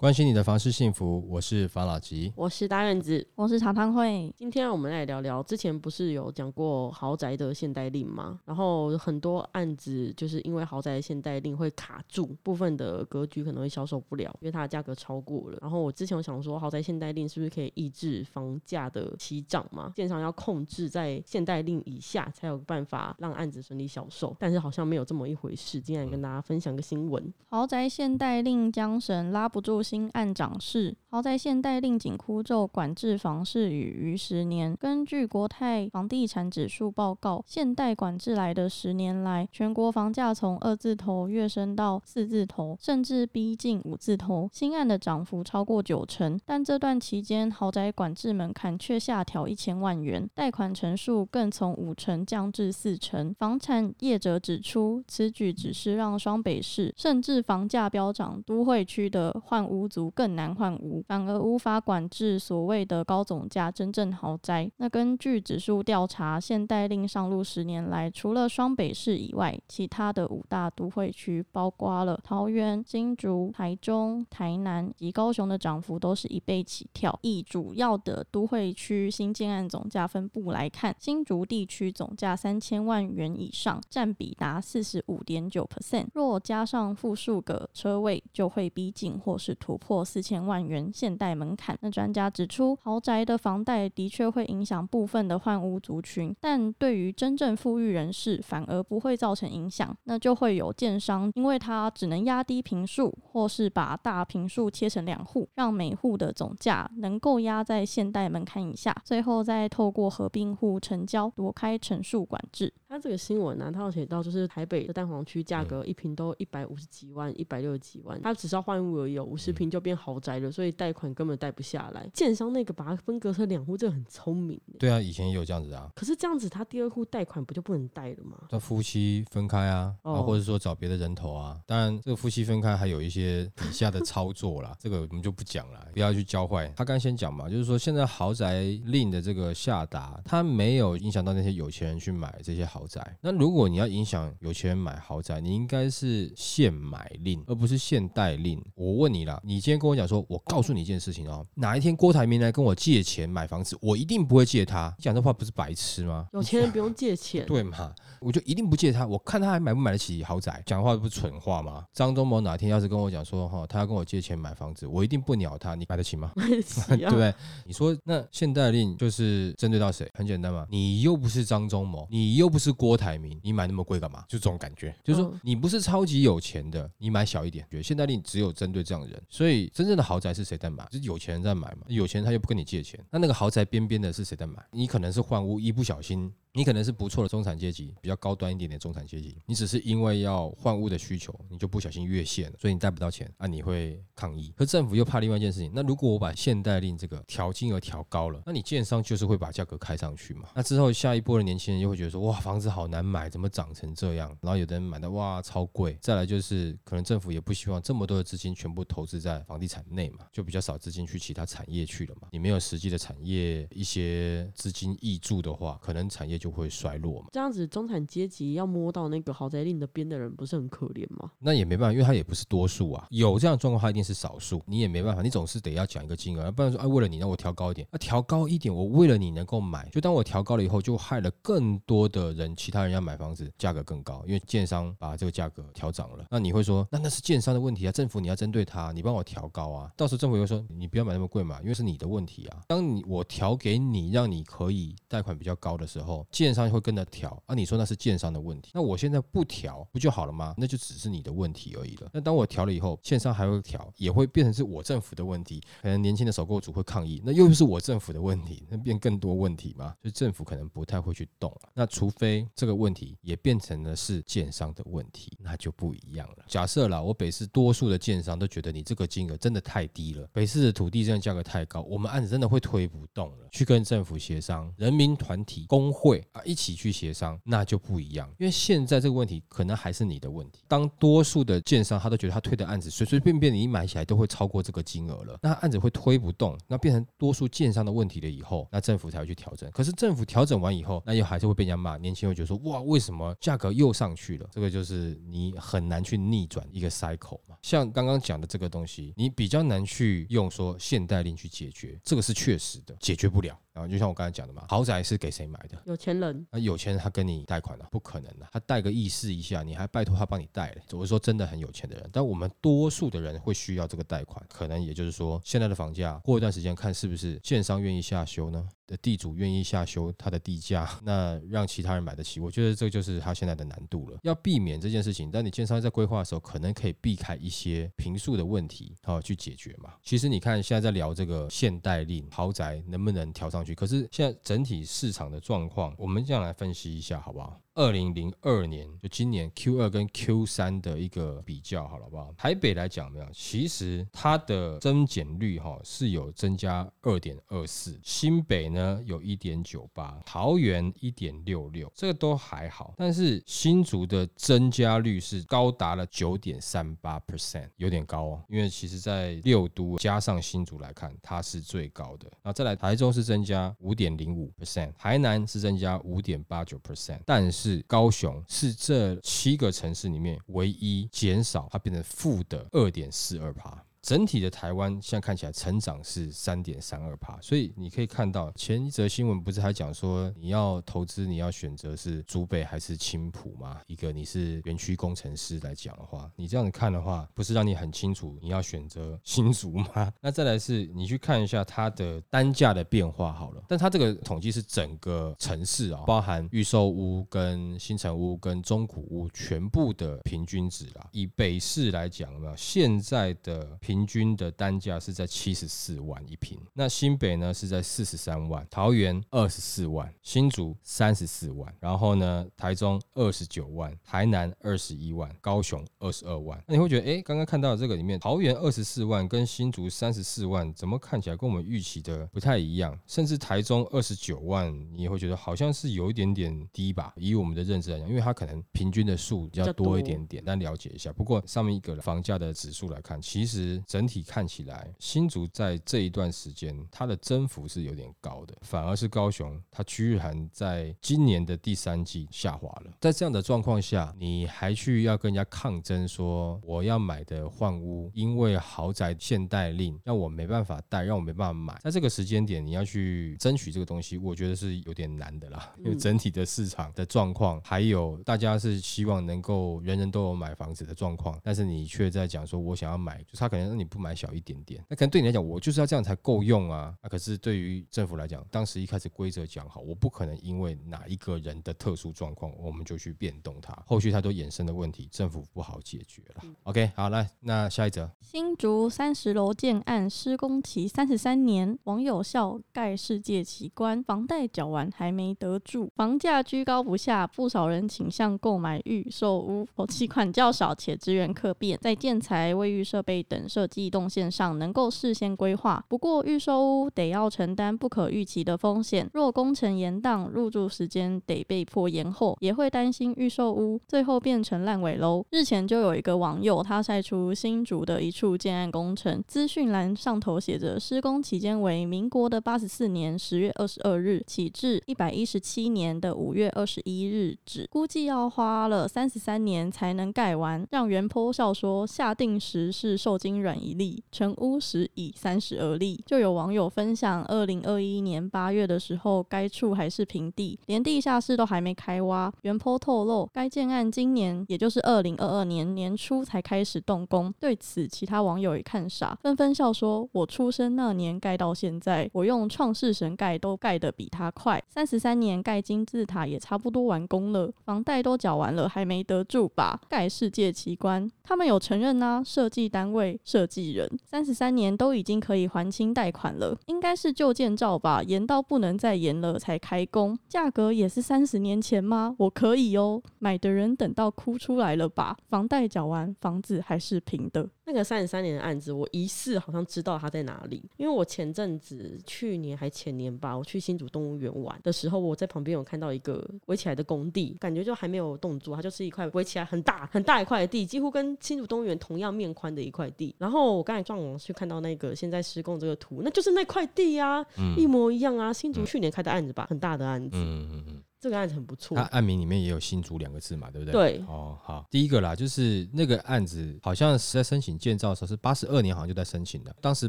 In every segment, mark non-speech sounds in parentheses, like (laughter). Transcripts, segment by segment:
关心你的房事幸福，我是房老吉。我是大院子。我是茶汤会，今天我们来聊聊，之前不是有讲过豪宅的限贷令吗？然后很多案子就是因为豪宅的限贷令会卡住，部分的格局可能会销售不了，因为它的价格超过了。然后我之前有想说，豪宅限贷令是不是可以抑制房价的起涨嘛？建商要控制在限贷令以下，才有办法让案子顺利销售。但是好像没有这么一回事。今天来跟大家分享个新闻，豪宅限贷令缰绳拉不住新案涨势。豪宅现代令紧箍咒管制房市与逾十年。根据国泰房地产指数报告，现代管制来的十年来，全国房价从二字头跃升到四字头，甚至逼近五字头，新案的涨幅超过九成。但这段期间，豪宅管制门槛却下调一千万元，贷款成数更从五成降至四成。房产业者指出，此举只是让双北市甚至房价飙涨都会区的换屋族更难换屋，反而无法管制所谓的高总价真正豪宅。那根据指数调查，现代令上路十年来，除了双北市以外，其他的五大都会区，包括了桃园、新竹、台中、台南及高雄的涨幅都是一倍起跳。以主要的都会区新建案总价分布来看，新竹地区总价三千万元以上，占比达四十五点九 percent。若加上复数个车位，就会逼近或是突破四千万元限贷门槛。那专家指出，豪宅的房贷的确会影响部分的换屋族群，但对于真正富裕人士反而不会造成影响。那就会有建商，因为他只能压低平数，或是把大平数切成两户，让每户的总价能够压在限贷门槛以下，最后再透过合并户成交躲开成数管制。他这个新闻呢、他有写到，就是台北的蛋黄区价格一平都一百五十几万、一百六十几万，他只是要换屋而已、哦，五十平就变豪宅了，所以贷款根本贷不下来。建商那个把它分割成两户，这个很聪明。对啊，以前也有这样子啊，可是这样子，他第二户贷款不就不能贷了吗？那夫妻分开啊，啊，哦或者说找别的人头啊。当然，这个夫妻分开还有一些底下的操作啦，这个我们就不讲了，不要去教坏。他刚先讲嘛，就是说现在豪宅令的这个下达，它没有影响到那些有钱人去买这些豪宅。那如果你要影响有钱人买豪宅，你应该是限买令，而不是限贷令。我问你啦，你今天跟我讲说，我告诉你一件事情哦，哪一天郭台铭来跟我借钱买房子，我一定不会借他。你讲这话不是白痴吗？有钱人不用借钱，(laughs) 对嘛？我就一定不借他，我看他还买不买得起豪宅。讲话不是蠢话吗？张忠谋哪天要是跟我讲说哈，他要跟我借钱买房子，我一定不鸟他。你买得起吗？买得起对啊不对？你说那限贷令就是针对到谁？很简单嘛，你又不是张忠谋，你又不是郭台铭，你买那么贵干嘛？就这种感觉，就是说嗯你不是超级有钱的，你买小一点。觉得限贷令只有针对这样的人，所以真正的豪宅是谁在买？是有钱人在买嘛？有钱人他又不跟你借钱，那那个豪宅边边的是谁在买？你可能是换屋，一不小心你可能是不错的中产阶级，比较高端一点点中产阶级，你只是因为要换屋的需求，你就不小心越线了，所以你贷不到钱啊，你会抗议。可政府又怕另外一件事情，那如果我把限贷令这个调金额调高了，那你建商就是会把价格开上去嘛？那之后下一波的年轻人又会觉得说，哇，房子好难买，怎么涨成这样？然后有的人买的哇超贵，再来就是可能政府也不希望这么多的资金全部投资在房地产内嘛，就比较少资金去其他产业去了嘛。你没有实际的产业一些资金挹注的话，可能产业就会衰落嘛。这样子中产阶级要摸到那个豪宅令的边的人，不是很可怜吗？那也没办法，因为他也不是多数啊。有这样的状况，他一定是少数，你也没办法，你总是得要讲一个金额，不然说啊，为了你，让我调高一点，那、调高一点，我为了你能够买，就当我调高了以后，就害了更多的人，其他人要买房子，价格更高，因为建商把这个价格调涨了。那你会说，那那是建商的问题啊，政府你要针对他，你帮我调高啊，到时候政府又说你不要买那么贵嘛，因为是你的问题啊。当你我调给你，让你可以贷款比较高的时候，建商会跟着调啊，你说那是建商的问题，那我现在不调不就好了吗？那就只是你的问题而已了。那当我调了以后，建商还会调，也会变成是我政府的问题，可能年轻的首购主会抗议，那又是我政府的问题，那变更多问题嘛，所以政府可能不太会去动了。那除非这个问题也变成了是建商的问题，那就不一样了。假设啦，我北市多数的建商都觉得你这个金额真的太低了，北市的土地这样价格太高，我们案子真的会推不动了，去跟政府协商，人民团体、工会啊一起去协商，那就不一样。因为现在这个问题可能还是你的问题。当多数的建商他都觉得他推的案子随随便便你买起来都会超过这个金额了，那案子会推不动，那变成多数建商的问题了以后，那政府才会去调整。可是政府调整完以后，那又还是会被人家骂，年轻人觉得说哇，为什么价格又上去了？这个就是你很难去逆转一个 cycle 嘛。像刚刚讲的这个东西，你比较难去用说限贷令去解决，这个是确实的，解决不了。然后就像我刚才讲的嘛，豪宅是给谁买的？有钱人。那有钱人他跟你贷款了，不可能的。他贷个意思一下，你还拜托他帮你贷嘞。我是说真的很有钱的人，但我们多数的人会需要这个贷款，可能也就是说现在的房价过一段时间看是不是建商愿意下修呢？的地主愿意下修他的地价，那让其他人买得起，我觉得这就是他现在的难度了。要避免这件事情，但你建商在规划的时候，可能可以避开一些平数的问题，好去解决嘛。其实你看现在在聊这个限贷令，豪宅能不能调上去？可是现在整体市场的状况，我们这样来分析一下，好不好？二零零二年就今年 Q 二跟 Q 三的一个比较，好了不好？台北来讲，没有，其实它的增减率哈是有增加二点二四，新北呢有一点九八，桃园一点六六，这个都还好，但是新竹的增加率是高达了九点三八 percent，有点高哦。因为其实在六都加上新竹来看，它是最高的。然后再来台中是增加五点零五 percent，台南是增加五点八九 percent，但是。是高雄是这七个城市里面唯一减少，它变成负的二点四二帕。整体的台湾现在看起来成长是三点三二帕，所以你可以看到前一则新闻不是还讲说你要投资你要选择是竹北还是青浦吗？一个你是园区工程师来讲的话，你这样子看的话，不是让你很清楚你要选择新竹吗？(laughs) 那再来是你去看一下它的单价的变化好了，但它这个统计是整个城市啊，包含预售屋跟新城屋跟中古屋全部的平均值啦。以北市来讲呢，现在的。平均的单价是在七十四万一平，那新北呢是在四十三万，桃园二十四万，新竹三十四万，然后呢台中二十九万，台南二十一万，高雄二十二万。那你会觉得，哎，刚刚看到这个里面，桃园二十四万跟新竹三十四万，怎么看起来跟我们预期的不太一样？甚至台中二十九万，你也会觉得好像是有一点点低吧？以我们的认知来讲，因为它可能平均的数比较多一点点，但了解一下。不过上面一个房价的指数来看，其实。整体看起来，新竹在这一段时间它的增幅是有点高的，反而是高雄，它居然在今年的第三季下滑了。在这样的状况下，你还去要跟人家抗争说我要买的换屋，因为豪宅限贷令让我没办法贷，让我没办法买。在这个时间点，你要去争取这个东西，我觉得是有点难的啦。因为整体的市场的状况，还有大家是希望能够人人都有买房子的状况，但是你却在讲说我想要买，就他可能。那你不买小一点点，那可能对你来讲，我就是要这样才够用啊。啊可是对于政府来讲，当时一开始规则讲好，我不可能因为哪一个人的特殊状况，我们就去变动它。后续它都衍生的问题，政府不好解决了。OK，好，来，那下一则，新竹三十楼建案施工期三十三年，网友笑盖世界奇观，房贷缴完还没得住，房价居高不下，不少人倾向购买预售屋，头 (laughs) 期款较少且资源可变，在建材、卫浴设备等设。设计动线上能够事先规划，不过预售屋得要承担不可预期的风险。若工程延宕，入住时间得被迫延后，也会担心预售屋最后变成烂尾楼。日前就有一个网友他晒出新竹的一处建案工程，资讯栏上头写着施工期间为民国的八十四年十月二十二日起至一百一十七年的五月二十一日止，估计要花了三十三年才能盖完。让袁坡笑说下定时是受精卵。一例成屋时已三十而立，就有网友分享，二零二一年八月的时候，该处还是平地，连地下室都还没开挖。原坡透露，该建案今年也就是二零二二年年初才开始动工。对此，其他网友也看傻，纷纷笑说：“我出生那年盖到现在，我用创世神盖都盖得比他快。三十三年盖金字塔也差不多完工了，房贷都缴完了，还没得住吧？盖世界奇观，他们有承认呐，设计单位设。设计人三十三年都已经可以还清贷款了，应该是旧建造吧？延到不能再延了才开工，价格也是三十年前吗？我可以哦，买的人等到哭出来了吧？房贷缴完，房子还是平的。那个三十三年的案子，我疑似好像知道它在哪里，因为我前阵子去年还前年吧，我去新竹动物园玩的时候，我在旁边有看到一个围起来的工地，感觉就还没有动作，它就是一块围起来很大很大一块的地，几乎跟新竹动物园同样面宽的一块地。然后我刚才上网去看到那个现在施工这个图，那就是那块地啊，一模一样啊，新竹去年开的案子吧，很大的案子。嗯嗯嗯。这个案子很不错，它案名里面也有“新竹”两个字嘛，对不对？对。哦，好，第一个啦，就是那个案子好像是在申请建造的时候是八十二年，好像就在申请的。当时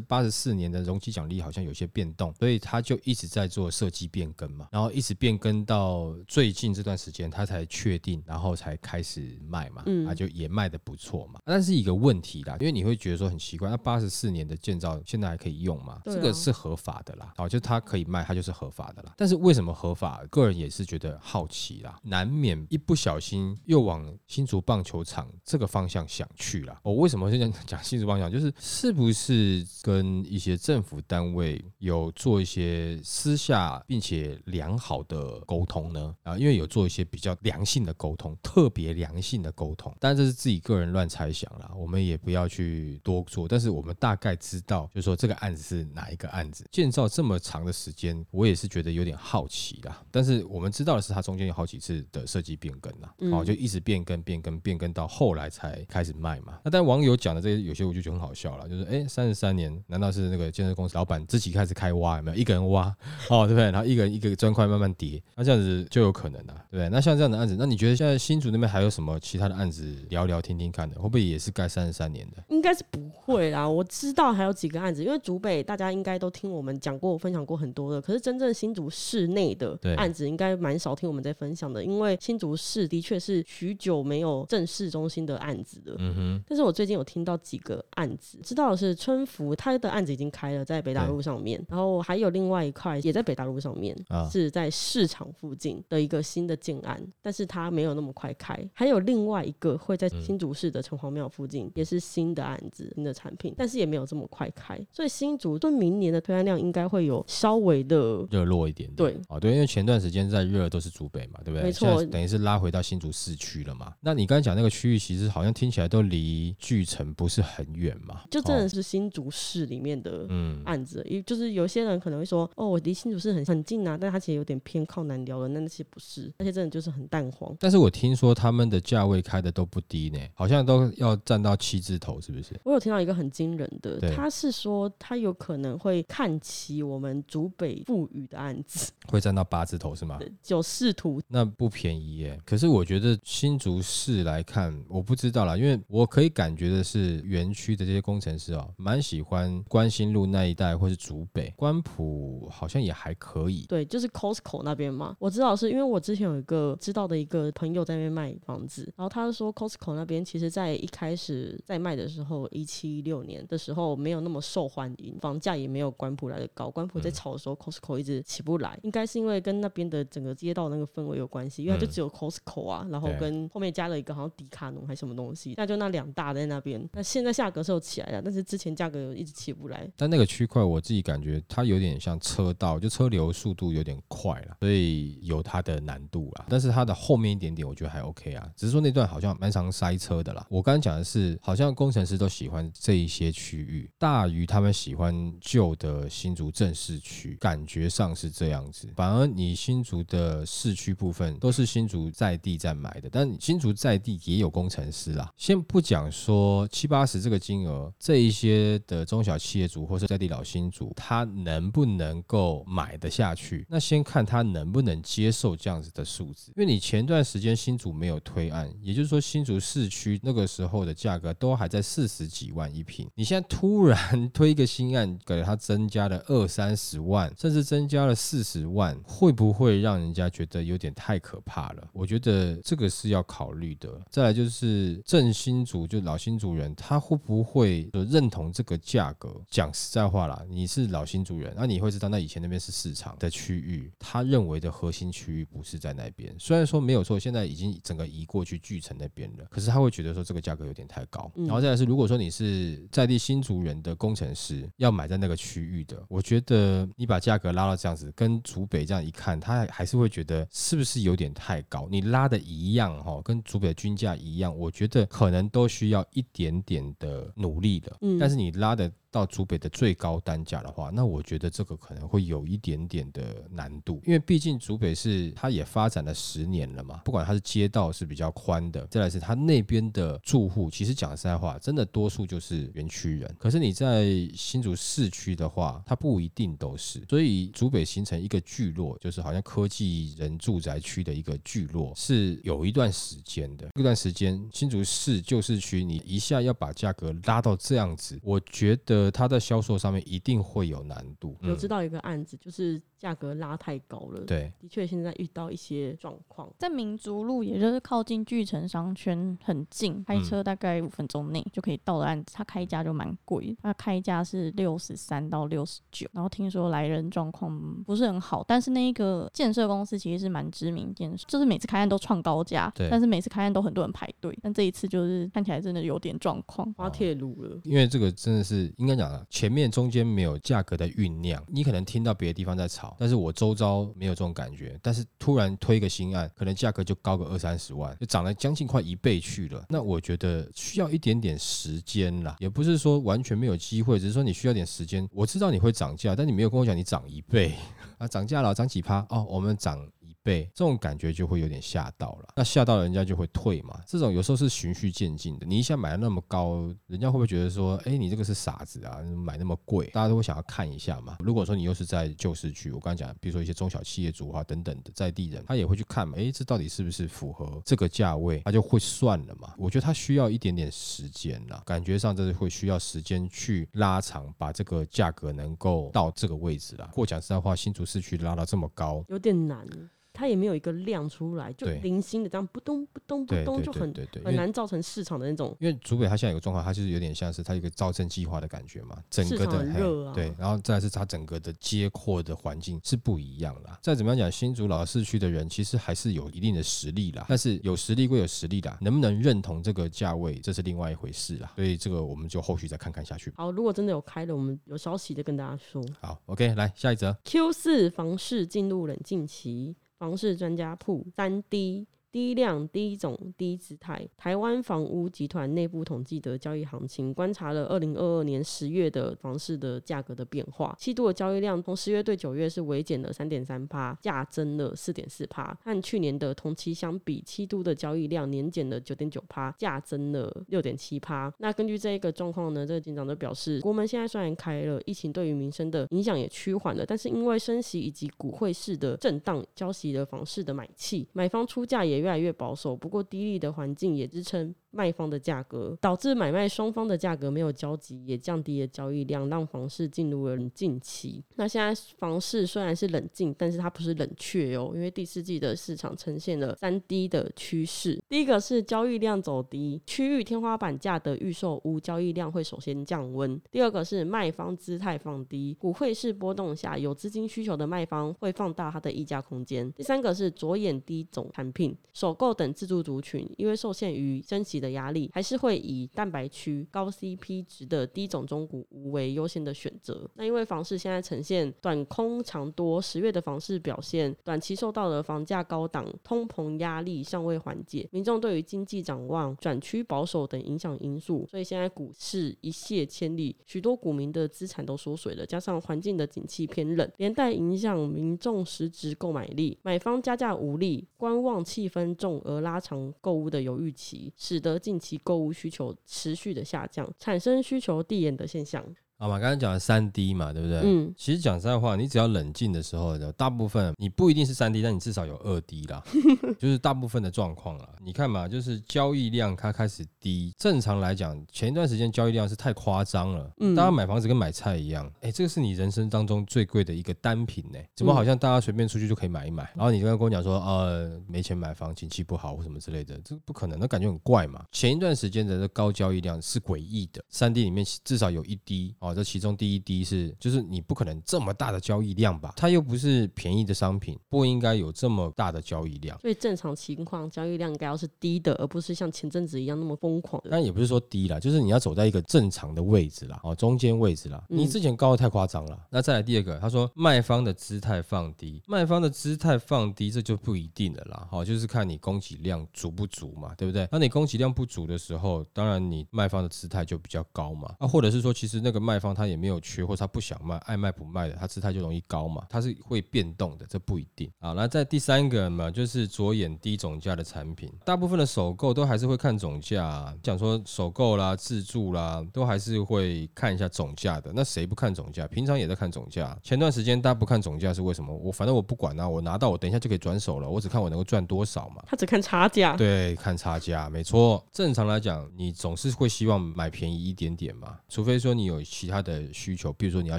八十四年的容积奖励好像有些变动，所以他就一直在做设计变更嘛，然后一直变更到最近这段时间，他才确定，然后才开始卖嘛，嗯，啊，就也卖的不错嘛。但是一个问题啦，因为你会觉得说很奇怪，那八十四年的建造现在还可以用吗？这个是合法的啦，哦，就他可以卖，他就是合法的啦。但是为什么合法？个人也是觉得的好奇啦。难免一不小心又往新竹棒球场这个方向想去了。我为什么现在讲新竹棒球场？就是是不是跟一些政府单位有做一些私下并且良好的沟通呢？啊，因为有做一些比较良性的沟通，特别良性的沟通。但这是自己个人乱猜想了，我们也不要去多做。但是我们大概知道，就是说这个案子是哪一个案子？建造这么长的时间，我也是觉得有点好奇啦。但是我们知道的是，它中间有好几。次的设计变更啦，哦，就一直变更、变更、变更到后来才开始卖嘛。那但网友讲的这些，有些我就觉得很好笑了，就是哎，三十三年，难道是那个建设公司老板自己开始开挖，有没有一个人挖，哦，对不对？然后一个人一个砖块慢慢叠，那这样子就有可能了，对不对？那像这样的案子，那你觉得现在新竹那边还有什么其他的案子聊聊听听看的，会不会也是盖三十三年的？应该是不会啦。我知道还有几个案子，因为竹北大家应该都听我们讲过、分享过很多的，可是真正新竹市内的案子应该蛮少听我们在分享的，因为新。竹市的确是许久没有正式中心的案子了，嗯哼。但是我最近有听到几个案子，知道的是春福他的案子已经开了，在北大路上面，然后还有另外一块也在北大路上面，是在市场附近的一个新的建案，但是它没有那么快开。还有另外一个会在新竹市的城隍庙附近，也是新的案子、新的产品，但是也没有这么快开。所以新竹对明年的推案量应该会有稍微的热络一点。对，哦，对，因为前段时间在热都是竹北嘛，对不对？没错，等于。是拉回到新竹市区了嘛？那你刚才讲那个区域，其实好像听起来都离巨城不是很远嘛？就真的是新竹市里面的案子，因就是有些人可能会说，哦，我离新竹市很很近啊，但它其实有点偏靠南寮的，那那些不是，那些真的就是很淡黄。但是我听说他们的价位开的都不低呢，好像都要占到七字头，是不是？我有听到一个很惊人的，他是说他有可能会看齐我们竹北富裕的案子，会占到八字头是吗？九视图那不便宜耶。可是我觉得新竹市来看，我不知道啦，因为我可以感觉的是，园区的这些工程师哦，蛮喜欢关心路那一带，或是竹北、关埔，好像也还可以。对，就是 Costco 那边嘛。我知道是因为我之前有一个知道的一个朋友在那边卖房子，然后他说 Costco 那边其实在一开始在卖的时候，一七一六年的时候没有那么受欢迎，房价也没有关埔来的高。关埔在炒的时候，Costco 一直起不来，应该是因为跟那边的整个街道那个氛围有关系，因为它就只有。Costco 啊，然后跟后面加了一个好像迪卡侬还是什么东西，那就那两大在那边。那现在价格是有起来了，但是之前价格一直起不来。但那个区块我自己感觉它有点像车道，就车流速度有点快了，所以有它的难度啦。但是它的后面一点点我觉得还 OK 啊，只是说那段好像蛮常塞车的啦。我刚刚讲的是，好像工程师都喜欢这一些区域大于他们喜欢旧的新竹正市区，感觉上是这样子。反而你新竹的市区部分都是新竹。在地在买的，但新竹在地也有工程师啦。先不讲说七八十这个金额，这一些的中小企业主或是在地老新主，他能不能够买得下去？那先看他能不能接受这样子的数字。因为你前段时间新竹没有推案，也就是说新竹市区那个时候的价格都还在四十几万一平，你现在突然推一个新案，给他增加了二三十万，甚至增加了四十万，会不会让人家觉得有点太可怕了？我觉得这个是要考虑的。再来就是正新主，就老新主人，他会不会认同这个价格？讲实在话啦，你是老新主人，那你会知道，那以前那边是市场的区域，他认为的核心区域不是在那边。虽然说没有错，现在已经整个移过去巨城那边了，可是他会觉得说这个价格有点太高。然后再来是，如果说你是在地新主人的工程师，要买在那个区域的，我觉得你把价格拉到这样子，跟竹北这样一看，他还是会觉得是不是有点太高？你拉的一样哈，跟主北的均价一样，我觉得可能都需要一点点的努力的。嗯但是你拉的到竹北的最高单价的话，那我觉得这个可能会有一点点的难度，因为毕竟竹北是它也发展了十年了嘛，不管它是街道是比较宽的，再来是它那边的住户，其实讲实在话，真的多数就是园区人。可是你在新竹市区的话，它不一定都是，所以竹北形成一个聚落，就是好像科技人住宅区的一个聚落，是有一段时间的。这段时间，新竹市旧市区，你一下要把价格拉到这样子，我觉得它在销售上面一定会有难度。有知道一个案子，就是价格拉太高了。，对，的确现在遇到一些状况。在民族路，也就是靠近巨城商圈很近，开嗯车大概五分钟内就可以到的案子，它开价就蛮贵的，它开价是六十三到六十九，然后听说来人状况不是很好，但是那一个建设公司其实是蛮知名建设，就是每次开案都创高价对，但是每次开案都很多人排队，但这一次就是看起来真的有点状况。花铁路了，因为这个真的是应该讲啊，前面中间没有价格的酝酿，你可能听到别的地方在炒，但是我周遭没有这种感觉，但是突然推个新案，可能价格就高个二三十万，就涨了将近快一倍去了。那我觉得需要一点点时间啦，也不是说完全没有机会，只是说你需要点时间。我知道你会涨价，但你没有跟我讲你涨一倍啊，涨价了，涨几趴哦，我们涨。一倍，这种感觉就会有点吓到了。那吓到人家就会退嘛。这种有时候是循序渐进的。你一下买的那么高，人家会不会觉得说，哎，你这个是傻子啊，买那么贵？大家都会想要看一下嘛。如果说你又是在旧市区，我刚才讲，比如说一些中小企业主啊等等的在地人，他也会去看嘛。哎，这到底是不是符合这个价位？他就会算了嘛。我觉得他需要一点点时间啦，感觉上这是会需要时间去拉长，把这个价格能够到这个位置啦。或讲实在话，新竹市区拉到这么高，有点难。它也没有一个量出来，就零星的这样不咚不咚不咚，就很很难造成市场的那种。因为竹北它现在有个状况，它就是有点像是它有一个造镇计划的感觉嘛，整个的热啊对，然后再是它整个的街廓的环境是不一样啦。再怎么样讲，新竹老市区的人其实还是有一定的实力啦，但是有实力归有实力啦，能不能认同这个价位，这是另外一回事啦。所以这个我们就后续再看看下去。好，如果真的有开了，我们有消息再跟大家说。好，OK，来下一则。Q 四房市进入冷静期，房市专家铺三 D。低量、低种、低姿态。台湾房屋集团内部统计的交易行情，观察了二零二二年十月的房市的价格的变化。七度的交易量从十月对九月是微减了三点三趴，价增了四点四趴。和去年的同期相比，七度的交易量年减了九点九趴，价增了六点七趴。那根据这一个状况呢，这个警长就表示，国门现在虽然开了，疫情对于民生的影响也趋缓了，但是因为升息以及股汇市的震荡，交息的房市的买气，买方出价也越来越保守。不过低利的环境也支撑卖方的价格，导致买卖双方的价格没有交集，也降低了交易量，让房市进入了冷静期。那现在房市虽然是冷静，但是它不是冷却哦，因为第四季的市场呈现了三低的趋势。第一个是交易量走低，区域天花板价的预售屋交易量会首先降温；第二个是卖方姿态放低，股汇市波动下有资金需求的卖方会放大它的溢价空间；第三个是着眼低总产品，首购等自住族群因为受限于升息的压力，还是会以蛋白区高 CP 值的低总中古屋为优先的选择。那因为房市现在呈现短空长多，十月的房市表现短期受到了房价高档、通膨压力尚未缓解，民众对于经济展望转趋保守等影响因素，所以现在股市一泻千里，许多股民的资产都缩水了，加上环境的景气偏冷，连带影响民众实质购买力，买方加价无力，观望气氛重而拉长购物的犹豫期，使得近期购物需求持续的下降，产生需求递延的现象。好嘛，刚刚讲的三 D 嘛，对不对？嗯，其实讲实在话，你只要冷静的时候，大部分你不一定是三 D，但你至少有二 D 啦，(laughs) 就是大部分的状况啦。你看嘛，就是交易量它开始低，正常来讲，前一段时间交易量是太夸张了，嗯大家买房子跟买菜一样，哎，这个是你人生当中最贵的一个单品呢，怎么好像大家随便出去就可以买一买？然后你刚刚跟我讲说，呃，没钱买房，景气不好或什么之类的，这个不可能，那感觉很怪嘛。前一段时间的这高交易量是诡异的，三 D 里面至少有一滴哦，哦，这其中第一低是就是你不可能这么大的交易量吧？它又不是便宜的商品，不应该有这么大的交易量。所以正常情况交易量应该要是低的，而不是像前阵子一样那么疯狂的。但也不是说低啦，就是你要走在一个正常的位置啦，哦，中间位置啦。你之前高的太夸张了。那再来第二个，他说卖方的姿态放低，卖方的姿态放低，这就不一定了啦。好，就是看你供给量足不足嘛，对不对？那你供给量不足的时候，当然你卖方的姿态就比较高嘛。啊，或者是说，其实那个卖方他也没有缺，或者他不想卖，爱卖不卖的，他姿态就容易高嘛。它是会变动的，这不一定。啊，那在第三个嘛，就是着眼低总价的产品，大部分的首购都还是会看总价，讲说首购啦、自助啦，都还是会看一下总价的。那谁不看总价？平常也在看总价。前段时间大家不看总价是为什么？我反正我不管啊，我拿到我等一下就可以转手了，我只看我能够赚多少嘛。他只看差价。对，看差价，没错。正常来讲，你总是会希望买便宜一点点嘛，除非说你有其他的需求，比如说你要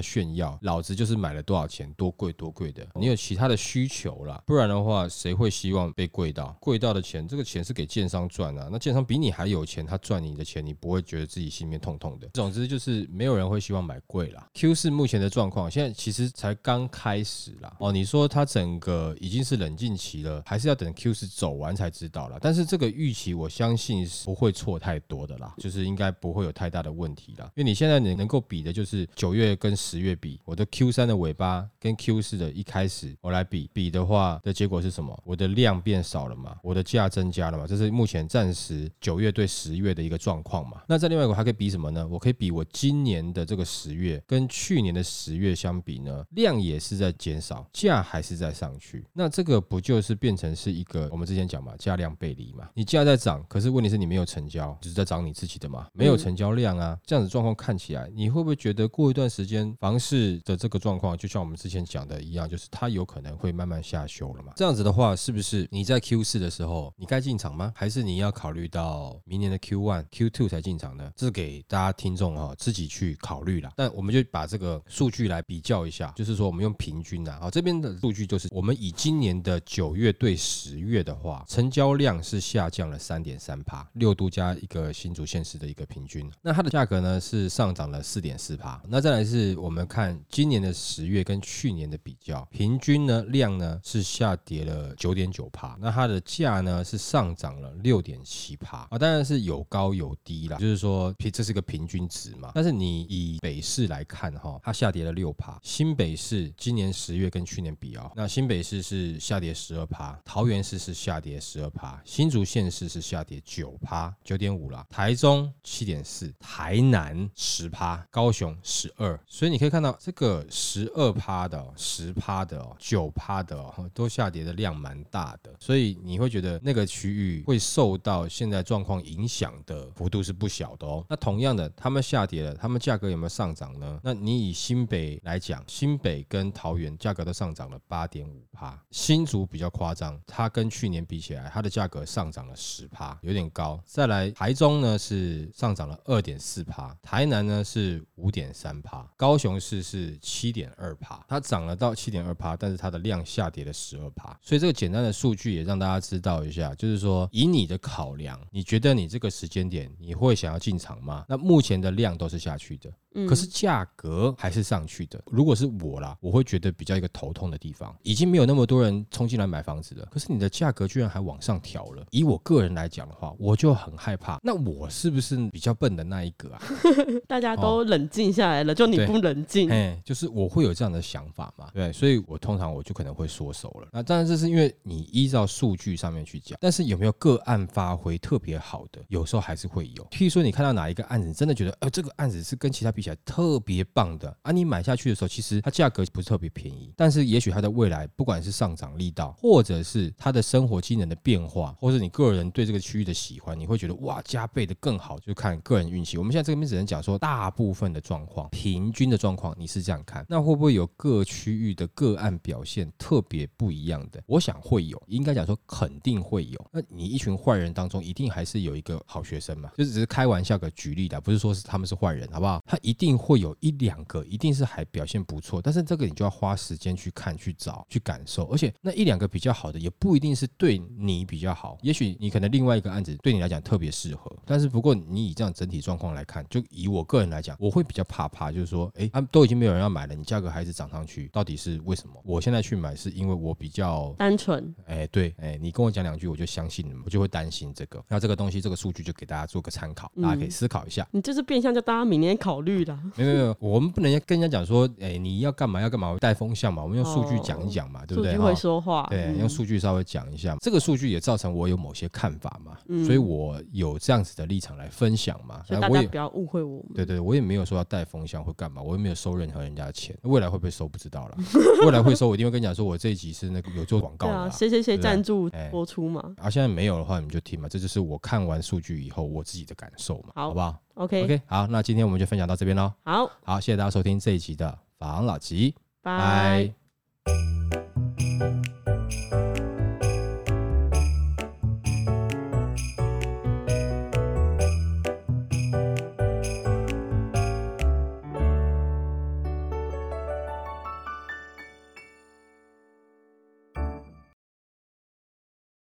炫耀，老子就是买了多少钱，多贵多贵的，你有其他的需求啦，不然的话，谁会希望被贵到？贵到的钱，这个钱是给建商赚啊，那建商比你还有钱，他赚你的钱，你不会觉得自己心里面痛痛的。总之就是没有人会希望买贵啦。Q 四目前的状况，现在其实才刚开始啦。哦，你说它整个已经是冷静期了，还是要等 Q 四走完才知道了？但是这个预期，我相信是不会错太多的啦，就是应该不会有太大的问题啦。因为你现在你能够的就是九月跟十月比，我的 Q 三的尾巴跟 Q 四的一开始我来比比的话的结果是什么？我的量变少了嘛，我的价增加了嘛，这是目前暂时九月对十月的一个状况嘛。那在另外一个还可以比什么呢？我可以比我今年的这个十月跟去年的十月相比呢，量也是在减少，价还是在上去。那这个不就是变成是一个我们之前讲嘛，价量背离嘛？你价在涨，可是问题是你没有成交，只是在涨你自己的嘛，没有成交量啊。这样子状况看起来，你会会不会觉得过一段时间房市的这个状况，就像我们之前讲的一样，就是它有可能会慢慢下修了嘛？这样子的话，是不是你在 Q 四的时候你该进场吗？还是你要考虑到明年的 Q one、Q two 才进场呢？这是给大家听众哈自己去考虑啦。但我们就把这个数据来比较一下，就是说我们用平均啊，好，这边的数据就是我们以今年的九月对十月的话，成交量是下降了三点三帕，六度加一个新竹县市的一个平均。那它的价格呢是上涨了四点四帕。那再来是我们看今年的十月跟去年的比较，平均呢量呢是下跌了九点九帕，那它的价呢是上涨了六点七帕啊，当然是有高有低啦，就是说平这是个平均值嘛。但是你以北市来看哈，它下跌了六帕，新北市今年十月跟去年比啊，那新北市是下跌十二帕，桃园市是下跌十二帕，新竹县市是下跌九帕，九点五啦，台中七点四，台南十趴，高高雄十二，所以你可以看到这个十二趴的、十趴的、九趴的都下跌的量蛮大的，所以你会觉得那个区域会受到现在状况影响的幅度是不小的哦。那同样的，他们下跌了，他们价格有没有上涨呢？那你以新北来讲，新北跟桃园价格都上涨了八点五趴，新竹比较夸张，它跟去年比起来，它的价格上涨了十趴，有点高。再来台中呢是上涨了二点四趴，台南呢是五点三趴，高雄市是七点二趴，它涨了到七点二趴，但是它的量下跌了十二趴。所以这个简单的数据也让大家知道一下，就是说以你的考量，你觉得你这个时间点你会想要进场吗？那目前的量都是下去的。可是价格还是上去的。如果是我啦，我会觉得比较一个头痛的地方，已经没有那么多人冲进来买房子了。可是你的价格居然还往上调了。以我个人来讲的话，我就很害怕。那我是不是比较笨的那一个啊？(laughs) 大家都冷静下来了，就你不冷静。哎，就是我会有这样的想法嘛？对，所以我通常我就可能会缩手了。那当然这是因为你依照数据上面去讲，但是有没有个案发挥特别好的？有时候还是会有。譬如说你看到哪一个案子，真的觉得，呃，这个案子是跟其他比起来特别棒的啊！你买下去的时候，其实它价格不是特别便宜，但是也许它的未来，不管是上涨力道，或者是它的生活机能的变化，或者你个人对这个区域的喜欢，你会觉得哇，加倍的更好，就看个人运气。我们现在这边只能讲说，大部分的状况，平均的状况，你是这样看，那会不会有各区域的个案表现特别不一样的？我想会有，应该讲说肯定会有。那你一群坏人当中，一定还是有一个好学生嘛？就是只是开玩笑个举例的，不是说是他们是坏人，好不好？他一定会有一两个，一定是还表现不错，但是这个你就要花时间去看、去找、去感受，而且那一两个比较好的，也不一定是对你比较好，也许你可能另外一个案子对你来讲特别适合，但是不过你以这样整体状况来看，就以我个人来讲，我会比较怕怕，就是说，哎，他们都已经没有人要买了，你价格还是涨上去，到底是为什么？我现在去买是因为我比较单纯，哎，对，哎，你跟我讲两句，我就相信了，我就会担心这个。那这个东西，这个数据就给大家做个参考，大家可以思考一下。你这是变相叫大家明年考虑的。没有没有，我们不能跟人家讲说，哎，你要干嘛要干嘛，带风向嘛，我们用数据讲一讲嘛，对不对？数据会说话，对，用数据稍微讲一下。这个数据也造成我有某些看法嘛，所以我有这样子的立场来分享嘛。所以大家不要误会我们。对对，我也没有说要带风箱或干嘛，我又没有收任何人家的钱。未来会不会收不知道了，未来会收，我一定会跟你讲说，我这一集是那个有做广告的，谁谁谁赞助播出嘛。啊，现在没有的话，你们就听嘛，这就是我看完数据以后我自己的感受嘛，好不好？OK OK，好，那今天我们就分享到这边喽。好，好，谢谢大家收听这一集的法郎老吉，拜。